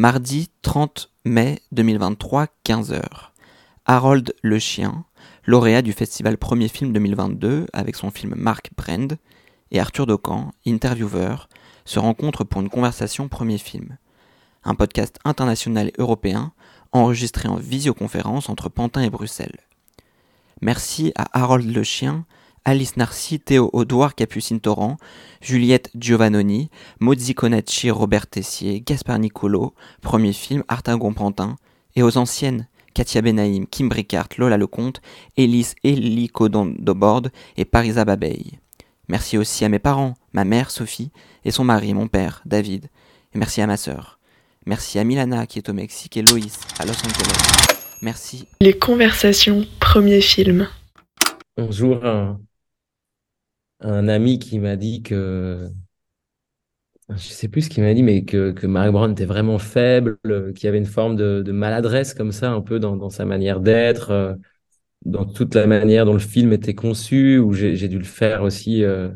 Mardi 30 mai 2023, 15h. Harold Le Chien, lauréat du festival Premier Film 2022 avec son film Mark Brand, et Arthur Docan, intervieweur, se rencontrent pour une conversation Premier Film. Un podcast international et européen enregistré en visioconférence entre Pantin et Bruxelles. Merci à Harold Le Chien, Alice Narcy, Théo Audouard, Capucine Torrent, Juliette Giovannoni, Mozzi Conacci, Robert Tessier, Gaspard Nicolo, Premier Film, Artingon Pantin, et aux anciennes, Katia Benaïm, Kim Bricart, Lola Lecomte, Elise Elie Codon Dobord et Parisa Babeille. Merci aussi à mes parents, ma mère Sophie et son mari, mon père, David. Et merci à ma sœur. Merci à Milana qui est au Mexique et Loïs à Los Angeles. Merci. Les conversations, premier film. Bonjour, un, un ami qui m'a dit que, je sais plus ce qu'il m'a dit, mais que, que Mark Brown était vraiment faible, qu'il y avait une forme de, maladresse comme ça, un peu dans, dans sa manière d'être, euh, dans toute la manière dont le film était conçu, où j'ai dû le faire aussi euh,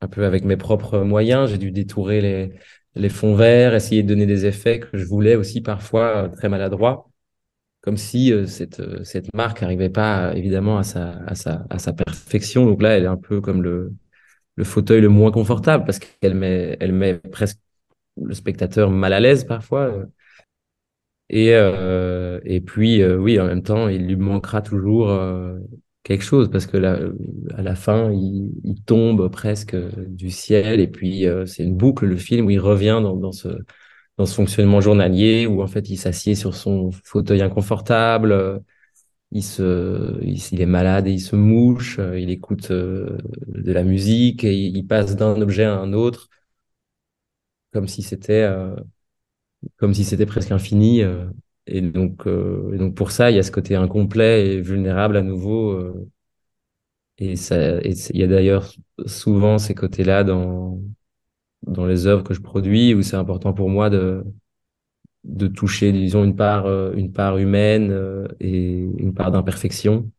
un peu avec mes propres moyens, j'ai dû détourer les, les fonds verts, essayer de donner des effets que je voulais aussi parfois euh, très maladroits comme si euh, cette, euh, cette marque n'arrivait pas évidemment à sa, à, sa, à sa perfection. Donc là, elle est un peu comme le, le fauteuil le moins confortable parce qu'elle met, elle met presque le spectateur mal à l'aise parfois. Et, euh, et puis, euh, oui, en même temps, il lui manquera toujours quelque chose parce que là, à la fin, il, il tombe presque du ciel et puis c'est une boucle, le film, où il revient dans, dans ce dans ce fonctionnement journalier où en fait il s'assied sur son fauteuil inconfortable, euh, il se, il, est malade et il se mouche, euh, il écoute euh, de la musique et il passe d'un objet à un autre comme si c'était comme si c'était presque infini et donc donc pour ça il y a ce côté incomplet et vulnérable à nouveau et ça il y a d'ailleurs souvent ces côtés-là dans dans les œuvres que je produis où c'est important pour moi de de toucher disons une part euh, une part humaine euh, et une part d'imperfection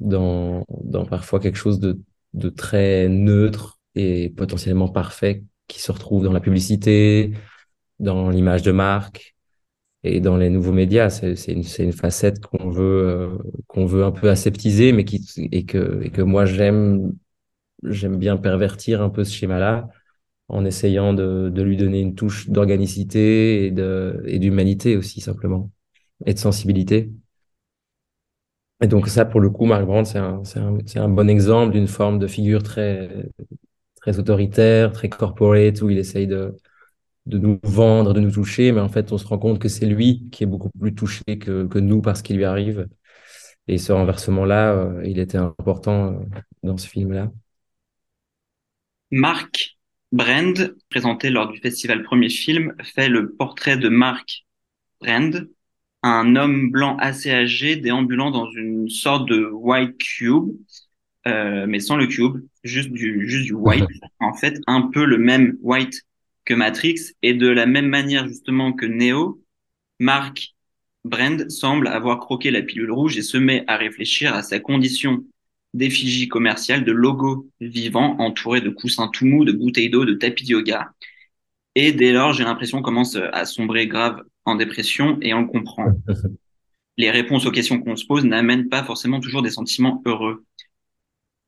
dans dans parfois quelque chose de de très neutre et potentiellement parfait qui se retrouve dans la publicité dans l'image de marque et dans les nouveaux médias. C'est c'est une c'est une facette qu'on veut euh, qu'on veut un peu aseptiser mais qui et que et que moi j'aime j'aime bien pervertir un peu ce schéma là en essayant de, de lui donner une touche d'organicité et d'humanité aussi simplement et de sensibilité. Et donc ça, pour le coup, Mark Brandt, c'est un, un, un bon exemple d'une forme de figure très, très autoritaire, très corporate, où il essaye de, de nous vendre, de nous toucher, mais en fait, on se rend compte que c'est lui qui est beaucoup plus touché que, que nous par ce qui lui arrive. Et ce renversement-là, euh, il était important euh, dans ce film-là. Marc Brand, présenté lors du festival Premier Film, fait le portrait de Mark Brand, un homme blanc assez âgé déambulant dans une sorte de white cube, euh, mais sans le cube, juste du, juste du white. en fait, un peu le même white que Matrix, et de la même manière justement que Neo, Mark Brand semble avoir croqué la pilule rouge et se met à réfléchir à sa condition d'effigies commerciales, de logos vivants entourés de coussins tout mous, de bouteilles d'eau, de tapis de yoga. Et dès lors, j'ai l'impression qu'on commence à sombrer grave en dépression et on le comprend. Les réponses aux questions qu'on se pose n'amènent pas forcément toujours des sentiments heureux.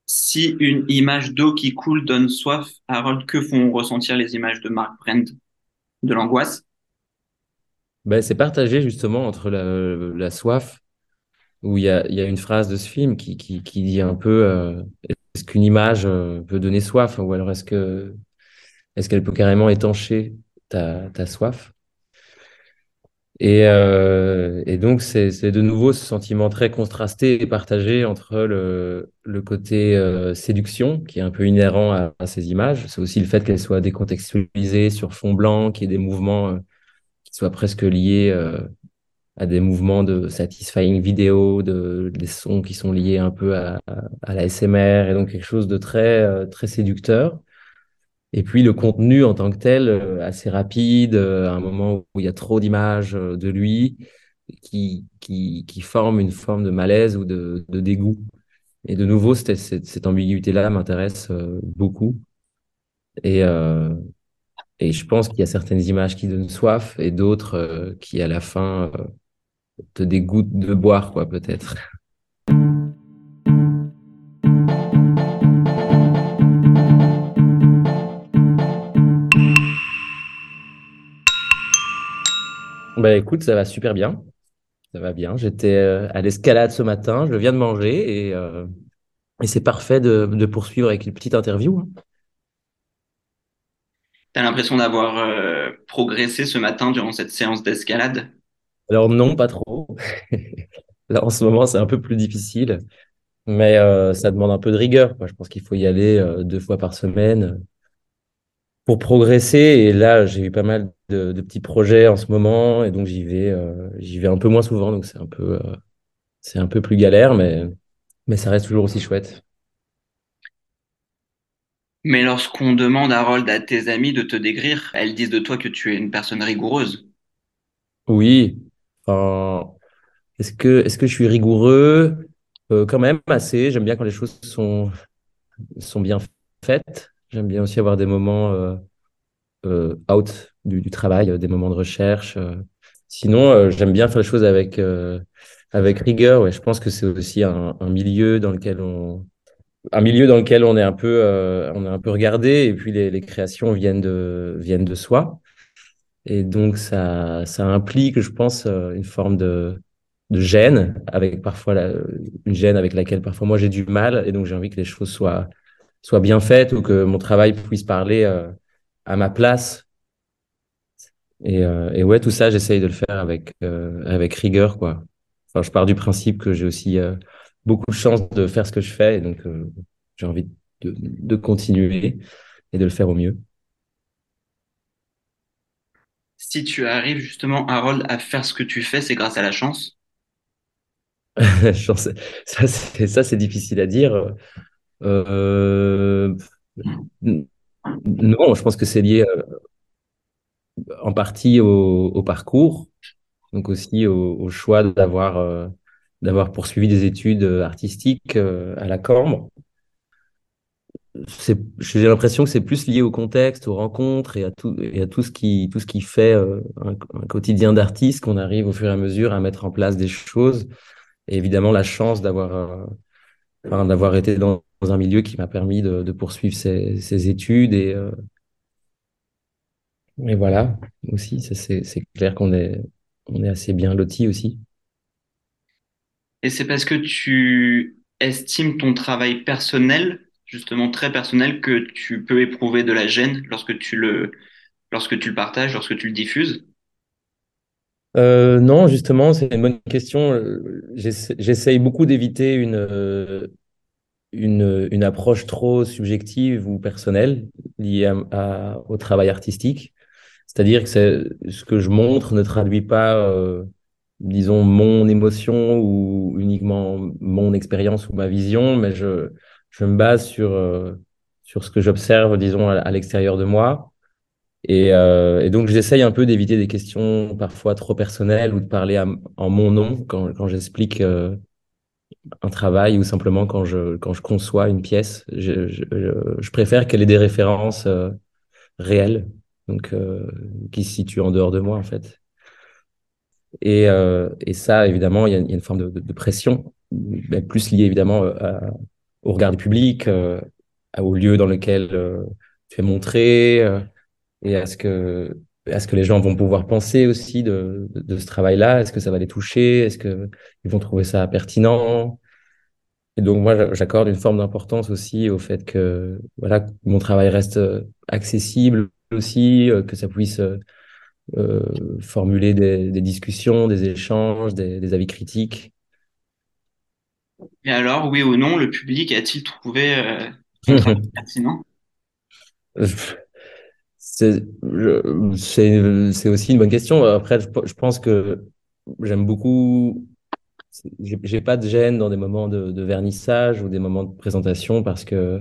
Si une image d'eau qui coule donne soif, Harold, que font ressentir les images de Mark Brand De l'angoisse? Ben, C'est partagé justement entre la, la soif où il y a, une phrase de ce film qui, dit un peu euh, est-ce qu'une image euh, peut donner soif ou alors est-ce que est-ce qu'elle peut carrément étancher ta, soif? Et, euh, donc c'est de nouveau ce sentiment très contrasté et partagé entre le, côté séduction qui est un peu inhérent à, à ces images. C'est aussi le fait qu'elles soient décontextualisées sur fond blanc qu'il y ait des mouvements qui soient presque liés à des mouvements de satisfying vidéo, de, des sons qui sont liés un peu à, à, la SMR, et donc quelque chose de très, euh, très séducteur. Et puis le contenu en tant que tel, euh, assez rapide, euh, à un moment où il y a trop d'images de lui, qui, qui, qui forme une forme de malaise ou de, de dégoût. Et de nouveau, cette, cette, ambiguïté-là m'intéresse beaucoup. Et, Et je pense qu'il y a certaines images qui donnent soif et d'autres qui, à la fin, te dégoûtent de boire, quoi, peut-être. Bah écoute, ça va super bien. Ça va bien. J'étais euh, à l'escalade ce matin, je viens de manger et, euh, et c'est parfait de, de poursuivre avec une petite interview. hein. T'as l'impression d'avoir euh, progressé ce matin durant cette séance d'escalade? Alors non, pas trop. Là, en ce moment, c'est un peu plus difficile, mais euh, ça demande un peu de rigueur, quoi. Je pense qu'il faut y aller euh, deux fois par semaine pour progresser. Et là, j'ai eu pas mal de, de petits projets en ce moment, et donc j'y vais, euh, j'y vais un peu moins souvent, donc c'est un peu, euh, c'est un peu plus galère, mais, mais ça reste toujours aussi chouette. Mais lorsqu'on demande, Harold, à tes amis de te décrire, elles disent de toi que tu es une personne rigoureuse. Oui. Est-ce que, est-ce que je suis rigoureux? Euh, quand même, assez. J'aime bien quand les choses sont, sont bien faites. J'aime bien aussi avoir des moments euh, euh, out du, travail, des moments de recherche. Sinon, j'aime bien faire les choses avec, avec rigueur. Ouais, je pense que c'est aussi un, milieu dans lequel on, un milieu dans lequel on est un peu, on est un peu regardé et puis les, les créations viennent de, viennent de soi. Et donc, ça, ça implique, je pense, euh, une forme de, de gêne, avec parfois la, une gêne avec laquelle parfois moi j'ai du mal. Et donc, j'ai envie que les choses soient, soient bien faites ou que mon travail puisse parler euh, à ma place. Et, euh, et ouais, tout ça, j'essaye de le faire avec, euh, avec rigueur, quoi. Enfin, je pars du principe que j'ai aussi euh, beaucoup de chance de faire ce que je fais. Et donc, j'ai envie de, de continuer et de le faire au mieux. Si tu arrives justement, Harold, à faire ce que tu fais, c'est grâce à la chance? Ça, c'est, ça, c'est difficile à dire. Euh, non, je pense que c'est lié euh, en partie au, parcours, donc aussi au, choix d'avoir euh, d'avoir poursuivi des études artistiques à la Cambre. J'ai l'impression que c'est plus lié au contexte, aux rencontres et à tout, et à tout ce qui, tout ce qui fait euh, un, quotidien d'artiste qu'on arrive au fur et à mesure à mettre en place des choses. Et évidemment, la chance d'avoir euh, d'avoir été dans, un milieu qui m'a permis de, poursuivre ces études. Et, euh, et voilà, aussi, c'est, clair qu'on est, on est assez bien lotis aussi. Et c'est parce que tu estimes ton travail personnel, justement très personnel, que tu peux éprouver de la gêne lorsque tu le, lorsque tu le partages, lorsque tu le diffuses? Euh, non, justement, c'est une bonne question. J'essa- J'essaye beaucoup d'éviter une, une, une approche trop subjective ou personnelle liée à, au travail artistique. C'est-à-dire que ce que je montre ne traduit pas, euh, disons, mon émotion ou uniquement mon expérience ou ma vision, mais je, je me base sur, euh, sur ce que j'observe, disons, à, l'extérieur de moi. Et, euh, et donc, j'essaye un peu d'éviter des questions parfois trop personnelles ou de parler en mon nom quand, quand j'explique euh, un travail ou simplement quand je, quand je conçois une pièce. Je, je, je- préfère qu'elle ait des références euh, réelles, donc euh, qui se situent en dehors de moi, en fait. Et, et ça, évidemment, il y a, une forme de, de- de pression, plus liée évidemment à- au regard du public, euh, au lieu dans lequel euh, tu es montré, euh, et à ce que, à ce que les gens vont pouvoir penser aussi de, de, ce travail-là. Est-ce que ça va les toucher? Est-ce que ils vont trouver ça pertinent? Et donc, moi, j'a- j'accorde une forme d'importance aussi au fait que, voilà, mon travail reste euh, accessible aussi, euh, que ça puisse euh, formuler des, des discussions, des échanges, des, des avis critiques. Et alors, oui ou non, le public a-t-il trouvé euh, pertinent? C'est, aussi une bonne question. Après, je, je pense que j'aime beaucoup. J'ai pas de gêne dans des moments de, de vernissage ou des moments de présentation parce que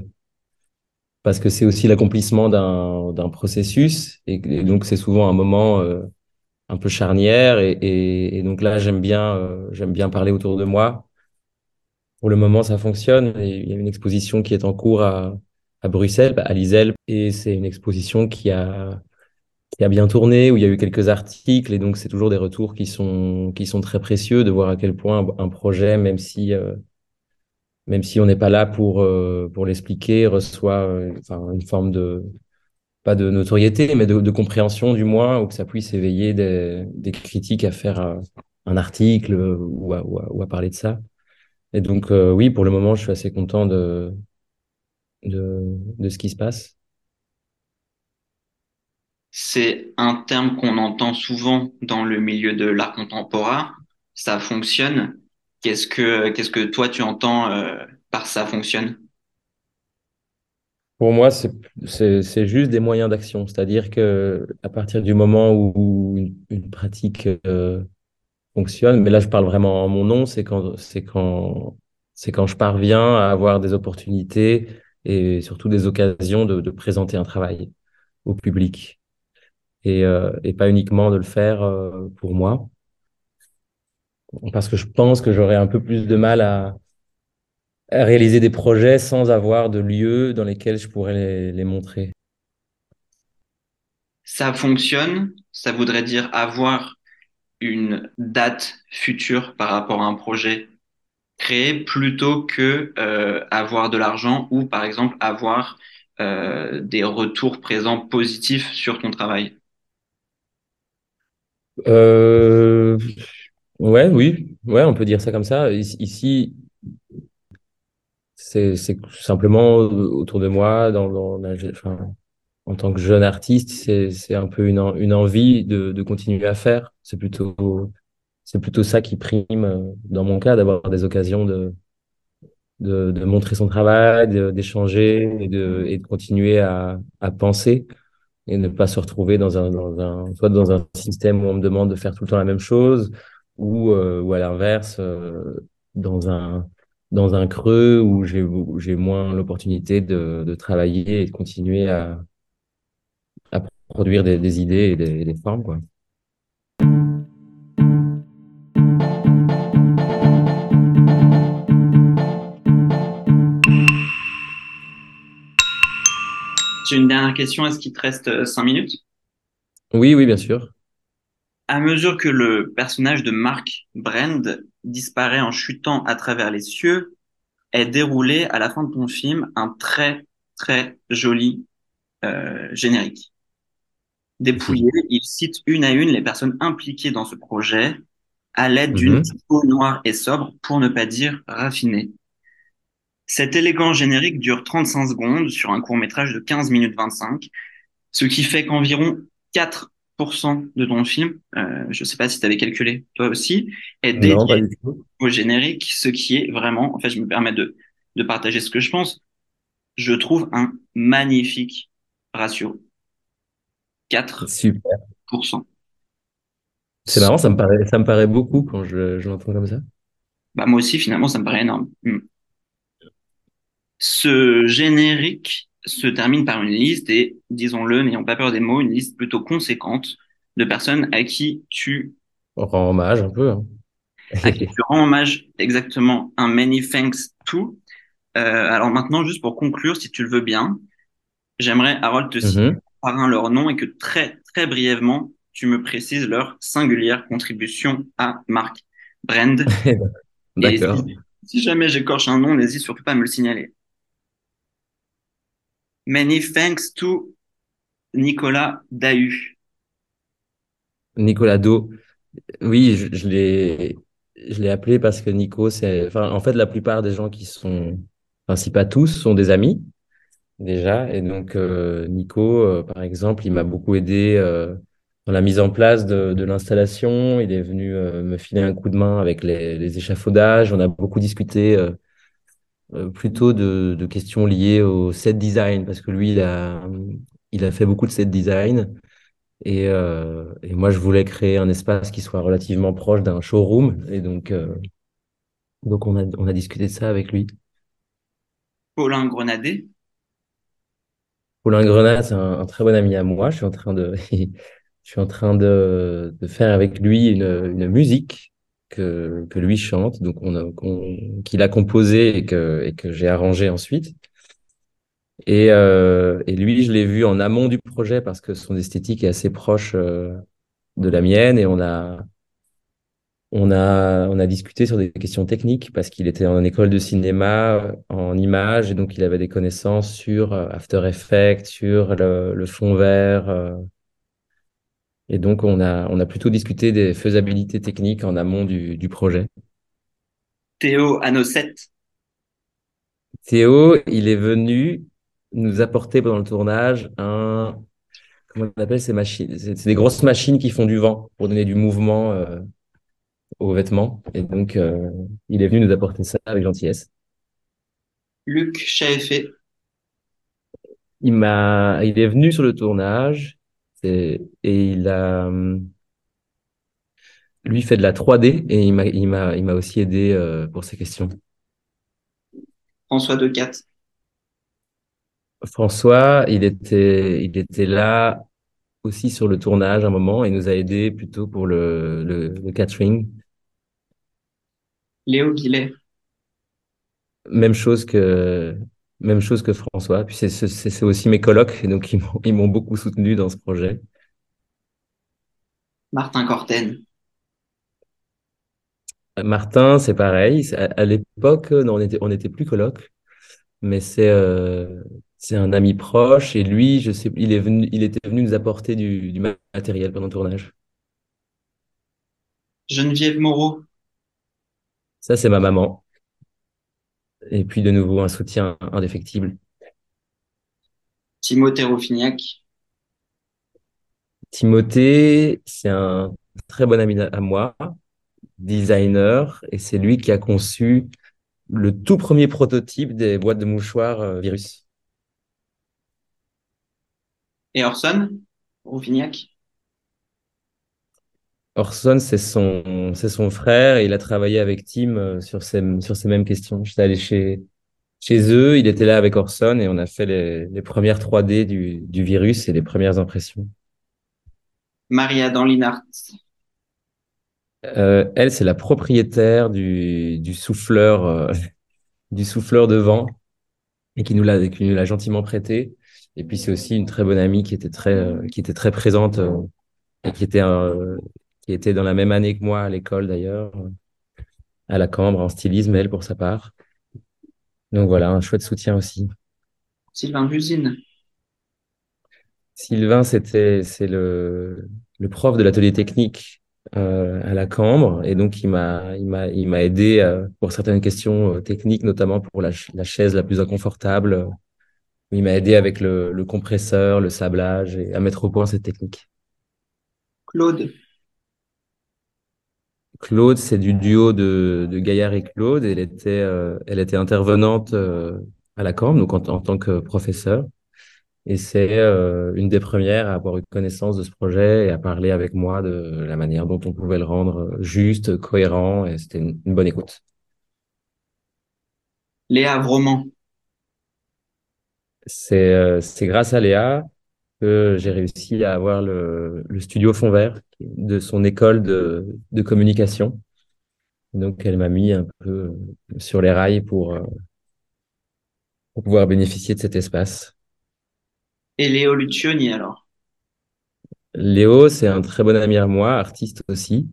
parce que c'est aussi l'accomplissement d'un d'un processus et, et donc c'est souvent un moment euh, un peu charnière et, et, et donc là j'aime bien euh, j'aime bien parler autour de moi. Pour le moment, ça fonctionne. Il y a une exposition qui est en cours à, à Bruxelles, à l'ISEL, et c'est une exposition qui a qui a bien tourné, où il y a eu quelques articles, et donc c'est toujours des retours qui sont, qui sont très précieux de voir à quel point un, projet, même si, euh, même si on n'est pas là pour, euh, pour l'expliquer, reçoit euh, une forme de, pas de notoriété, mais de, de, compréhension du moins, ou que ça puisse éveiller des, des critiques à faire un article ou à, ou, à, parler de ça. Et donc, oui, pour le moment, je suis assez content de, de, de ce qui se passe c'est un terme qu'on entend souvent dans le milieu de l'art contemporain. Ça fonctionne. Qu'est-ce que, qu'est-ce que toi tu entends euh, par ça fonctionne? Pour moi, c'est, c'est, juste des moyens d'action. C'est-à-dire que à partir du moment où une, pratique euh, fonctionne, mais là je parle vraiment en mon nom, c'est quand, c'est quand, c'est quand je parviens à avoir des opportunités et surtout des occasions de, de présenter un travail au public et, euh, et pas uniquement de le faire euh, pour moi. Parce que je pense que j'aurais un peu plus de mal à, réaliser des projets sans avoir de lieux dans lesquels je pourrais les, les montrer. Ça fonctionne, ça voudrait dire avoir une date future par rapport à un projet créé plutôt que euh, avoir de l'argent ou par exemple avoir euh, des retours présents positifs sur ton travail. Euh, ouais, oui, ouais, on peut dire ça comme ça. Ici, c'est simplement autour de moi, dans, dans enfin, en tant que jeune artiste, c'est un peu une, une envie de, de continuer à faire. C'est plutôt, c'est plutôt ça qui prime euh, dans mon cas, d'avoir des occasions de, de, de, montrer son travail, d'échanger et de, et de continuer à, à penser et ne pas se retrouver dans un, dans un, soit dans un système où on me demande de faire tout le temps la même chose, ou, euh, ou à l'inverse, euh, dans un, dans un creux où j'ai, moins l'opportunité de, de travailler et de continuer à produire des, des idées et des, des formes, quoi. J'ai une dernière question. Est-ce qu'il te reste euh, cinq minutes? Oui, oui, bien sûr. À mesure que le personnage de Mark Brand disparaît en chutant à travers les cieux, est déroulé à la fin de ton film un très très joli euh, générique. Dépouillé, il cite une à une les personnes impliquées dans ce projet à l'aide d'une Mhm. typo noire et sobre, pour ne pas dire raffinée. Cet élégant générique dure 35 secondes sur un court métrage de 15 minutes 25, ce qui fait qu'environ 4% de ton film, euh, je ne sais pas si tu avais calculé toi aussi, est dédié au générique, ce qui est vraiment, en fait, je me permets de, de partager ce que je pense, je trouve un magnifique ratio. 4%. Super. C'est marrant, ça me paraît, ça me paraît beaucoup quand je, je l'entends comme ça. Bah, moi aussi, finalement, ça me paraît énorme. Hmm. Ce générique se termine par une liste et, disons-le, n'ayons pas peur des mots, une liste plutôt conséquente de personnes à qui tu, On rend hommage un peu. hein. à qui tu rends hommage exactement un many thanks to. Euh, alors maintenant, juste pour conclure, si tu le veux bien, j'aimerais, Harold, te citer Mhm. Par un leur nom et que très, très brièvement, tu me précises leur singulière contribution à Mark Brand. Et D'accord. si, si jamais j'écorche un nom, n'hésite surtout pas à me le signaler. Many thanks to Nicolas Dahu. Nicolas Do. Oui, je, je l'ai, je l'ai appelé parce que Nico, c'est, enfin, en fait, la plupart des gens qui sont, enfin, si pas tous, sont des amis déjà. Et donc, euh, Nico, euh, par exemple, il m'a beaucoup aidé euh, dans la mise en place de, de l'installation. Il est venu euh, me filer un coup de main avec les, les échafaudages. On a beaucoup discuté euh, euh, plutôt de, de questions liées au set design parce que lui, il a, il a fait beaucoup de set design. Et, et moi, je voulais créer un espace qui soit relativement proche d'un showroom. Et donc, donc on a, on a discuté de ça avec lui. Paulin Grenadet. Paulin Grenat, c'est un, très bon ami à moi. Je suis en train de, je suis en train de, de faire avec lui une, une musique que, que lui chante, donc qu'il a composée et que, et que j'ai arrangé ensuite. Et, euh, et lui, je l'ai vu en amont du projet parce que son esthétique est assez proche euh, de la mienne et on a, on a, on a discuté sur des questions techniques parce qu'il était en école de cinéma en images et donc il avait des connaissances sur euh, After Effects, sur le, le fond vert. euh. et donc on a, on a plutôt discuté des faisabilités techniques en amont du, du projet. Théo 7. Théo, il est venu nous apporter pendant le tournage un, comment on appelle ces machines? C'est c'est des grosses machines qui font du vent pour donner du mouvement euh, aux vêtements. Et donc, euh, il est venu nous apporter ça avec gentillesse. Luc Chaeffé. Il m'a, il est venu sur le tournage et, et il a, hum, lui fait de la 3D et il m'a, il m'a, il m'a aussi aidé euh, pour ces questions. François Decat. François, il était, il était là aussi sur le tournage à un moment et nous a aidé plutôt pour le, le, le catering. Léo Guillet. Même chose que, même chose que François. Puis c'est, aussi mes colocs et donc ils m'ont, beaucoup soutenu dans ce projet. Martin Corten. Martin, c'est pareil. À, à l'époque, non, on était, on était plus colocs, mais c'est, euh, c'est un ami proche et lui, je sais, il est venu, il était venu nous apporter du, du matériel pendant le tournage. Geneviève Moreau. Ça, c'est ma maman. Et puis de nouveau, un soutien indéfectible. Timothée Roufignac. Timothée, c'est un très bon ami à moi, designer, et c'est lui qui a conçu le tout premier prototype des boîtes de mouchoirs euh, virus. Et Orson Roufignac. Orson, c'est son, c'est son frère, et il a travaillé avec Tim euh, sur ces, sur ces mêmes questions. J'étais allé chez, chez eux, il était là avec Orson, et on a fait les, les premières 3D du, du virus et les premières impressions. Maria-Adam Linhart. Euh, elle, c'est la propriétaire du, du souffleur, euh, du souffleur de vent et qui nous l'a, qui nous l'a gentiment prêté. Et puis c'est aussi une très bonne amie qui était très, euh, qui était très présente et qui était, qui était dans la même année que moi à l'école d'ailleurs, à la Cambre en stylisme, elle pour sa part. Donc voilà, un chouette soutien aussi. Sylvain Busine. Sylvain, c'était, c'est le, le prof de l'atelier technique euh, à la Cambre et donc il m'a, il m'a, il m'a aidé euh, pour certaines questions euh, techniques, notamment pour la, la chaise la plus inconfortable. Il m'a aidé avec le, le compresseur, le sablage et à mettre au point cette technique. Claude. Claude, c'est du duo de, de Gaillard et Claude. Elle était, euh, elle était intervenante euh, à la Cambre, donc en, en tant que professeur. Et c'est euh, une des premières à avoir eu connaissance de ce projet et à parler avec moi de la manière dont on pouvait le rendre juste, cohérent, et c'était une, une bonne écoute. Léa Vroman. C'est c'est grâce à Léa que j'ai réussi à avoir le, le studio Fond Vert de son école de, de communication. Donc, elle m'a mis un peu sur les rails pour, euh, pour pouvoir bénéficier de cet espace. Et Léo Lucioni alors? Léo, c'est un très bon ami à moi, artiste aussi.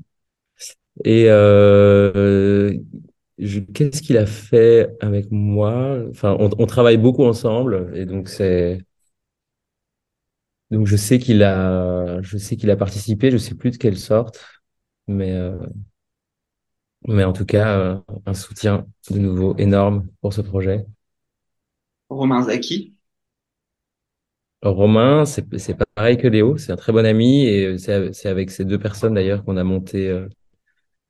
Et euh, qu'est-ce qu'il a fait avec moi? Enfin, on, on travaille beaucoup ensemble et donc c'est donc je sais qu'il a je sais qu'il a participé, je sais plus de quelle sorte, mais euh, mais en tout cas euh, un soutien de nouveau énorme pour ce projet. Romain Zaki. Romain, c'est pareil que Léo, c'est un très bon ami et c'est c'est avec ces deux personnes d'ailleurs qu'on a monté euh,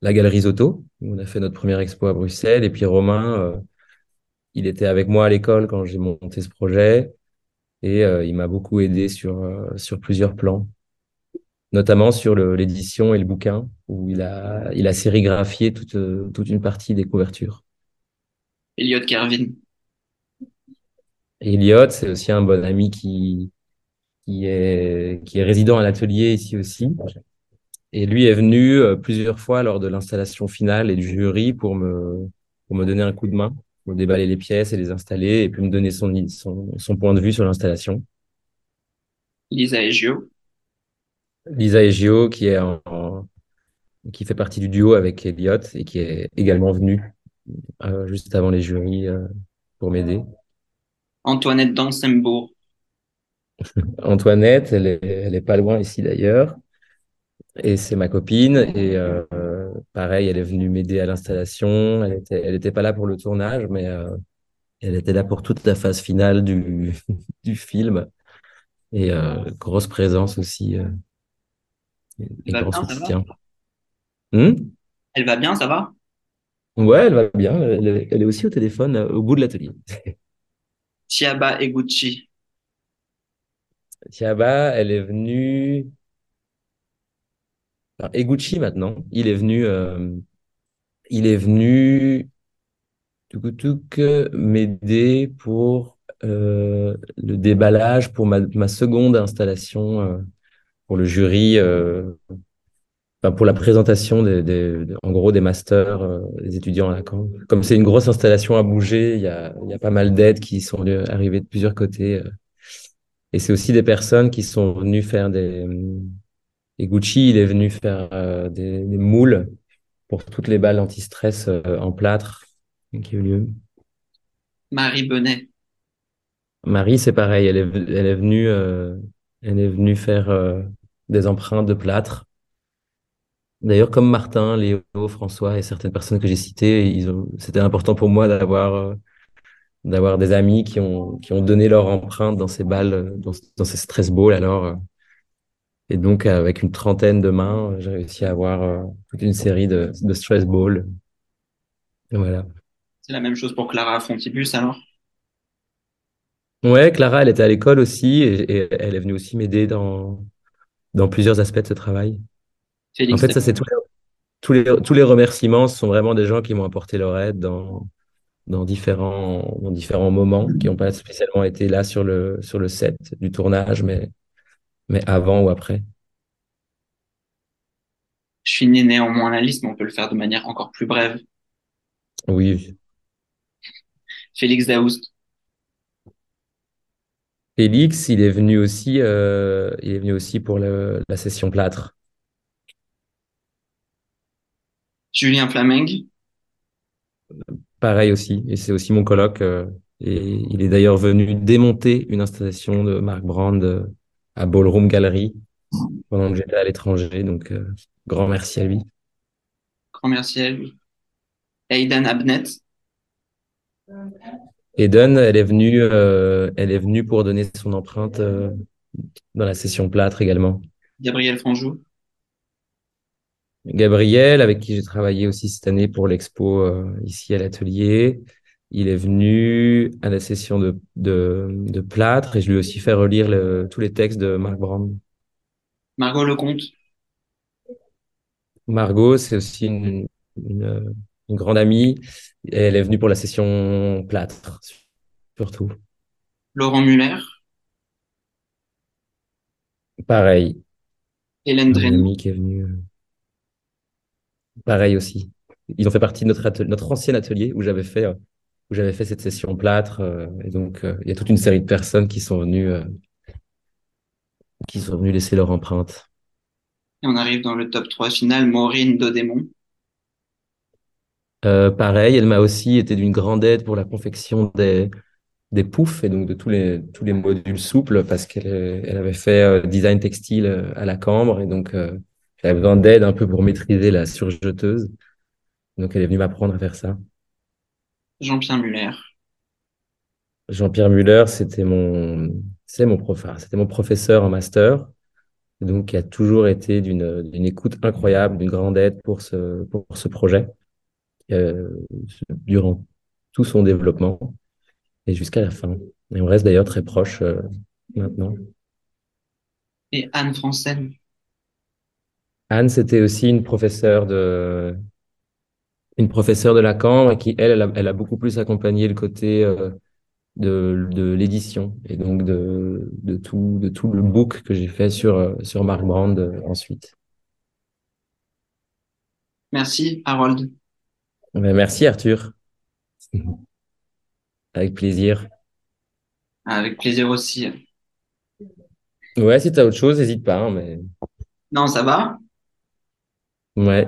la galerie Zoto. On a fait notre première expo à Bruxelles. Et puis Romain, euh, il était avec moi à l'école quand j'ai monté ce projet. Et euh, il m'a beaucoup aidé sur, euh, sur plusieurs plans, notamment sur l'édition et le bouquin, où il a, il a sérigraphié toute, euh, toute une partie des couvertures. Elliot Kervin. Et Elliot, c'est aussi un bon ami qui, qui est, qui est résident à l'atelier ici aussi. Et lui est venu plusieurs fois lors de l'installation finale et du jury pour me, pour me donner un coup de main. Pour déballer les pièces et les installer et puis me donner son, son, son point de vue sur l'installation. Lisa et Gio. Lisa et Gio qui est en, qui fait partie du duo avec Elliot et qui est également venu euh, juste avant les jurys euh, pour m'aider. Antoinette Dansembourg. Antoinette, elle est, elle est pas loin ici d'ailleurs. Et c'est ma copine. Et euh, pareil, elle est venue m'aider à l'installation. Elle était, elle était pas là pour le tournage, mais euh, elle était là pour toute la phase finale du, du film. Et euh, grosse présence aussi. Et grand bien, soutien. Hmm Elle va bien, ça va? Ouais, elle va bien. Elle, est- elle est aussi au téléphone au bout de l'atelier. Tiaba Eguchi. Tiaba, elle est venue. Enfin, Eguchi maintenant, il est venu, euh, il est venu m'aider pour euh, le déballage pour ma, seconde installation euh, pour le jury, pour la présentation des, en gros des masters des étudiants à la Caen. Comme c'est une grosse installation à bouger, il y a, y a pas mal d'aides qui sont arrivées de plusieurs côtés. Et c'est aussi des personnes qui sont venues faire des, et Gucci, il est venu faire euh, des, des moules pour toutes les balles anti-stress euh, en plâtre qui eu lieu. Marie Benet. Marie, c'est pareil, elle est, elle est venue, euh, elle est venue faire des empreintes de plâtre. D'ailleurs, comme Martin, Léo, François et certaines personnes que j'ai citées, ils ont, c'était important pour moi d'avoir d'avoir des amis qui ont qui ont donné leur empreinte dans ces balles, dans, dans ces stress balls. Alors, et donc avec une trentaine de mains, j'ai réussi à avoir euh, toute une série de, de stress balls. Voilà. C'est la même chose pour Clara Fontibus alors? Ouais, Clara, elle était à l'école aussi et, et elle est venue aussi m'aider dans, dans plusieurs aspects de ce travail. En fait, ça, c'est tous les, tous les, tous les remerciements ce sont vraiment des gens qui m'ont apporté leur aide dans, dans différents, dans différents moments, qui n'ont pas spécialement été là sur le, sur le set du tournage, mais, mais avant ou après? Je finis néanmoins la liste, mais on peut le faire de manière encore plus brève. Oui. Félix Daoust. Félix, il est venu aussi, euh, il est venu aussi pour le, la session plâtre. Julien Flameng. Pareil aussi, et c'est aussi mon coloc. euh, et il est d'ailleurs venu démonter une installation de Mark Brand euh, à Ballroom Gallery pendant que j'étais à l'étranger. Donc, euh, grand merci à lui. Grand merci à lui. Aidan Abnet. Eden, elle est venue, euh, elle est venue pour donner son empreinte euh, dans la session plâtre également. Gabriel Franjou. Gabriel, avec qui j'ai travaillé aussi cette année pour l'expo euh, ici à l'atelier, il est venu à la session de, de, de plâtre et je lui ai aussi fait relire le- tous les textes de Mark Brand. Margot Lecomte. Margot, c'est aussi une, une, une grande amie. Et elle est venue pour la session plâtre, surtout. Laurent Muller. Pareil, Hélène amie qui est venue. euh, Pareil aussi. Ils ont fait partie de notre ancien atelier où j'avais fait, euh, où j'avais fait cette session plâtre. euh, et donc, euh, il y a toute une série de personnes qui sont venues, euh, qui sont venues laisser leur empreinte. Et on arrive dans le top 3 final. Maureen Dodémon. Euh, pareil, elle m'a aussi été d'une grande aide pour la confection des, des poufs et donc de tous les, tous les modules souples parce qu'elle elle avait fait euh, design textile à la Cambre et donc euh, j'avais besoin d'aide un peu pour maîtriser la surjeteuse. Donc elle est venue m'apprendre à faire ça. Jean-Pierre Muller. Jean-Pierre Muller, c'était mon, c'est mon prof, c'était mon professeur en master, donc qui a toujours été d'une d'une écoute incroyable, d'une grande aide pour ce pour ce projet euh, durant tout son développement et jusqu'à la fin. Et on reste d'ailleurs très proche euh, maintenant. Et Anne Francel. Anne, c'était aussi une professeure de une professeure de la Cambre qui elle, elle a, elle a beaucoup plus accompagné le côté euh, de, de l'édition et donc de, de tout, de tout le book que j'ai fait sur, euh, sur Mark Brand euh, ensuite. Merci, Harold. Ben, merci Arthur. avec plaisir. Avec plaisir aussi. Ouais, si t'as autre chose, n'hésite pas, hein, mais Non, ça va? ouais.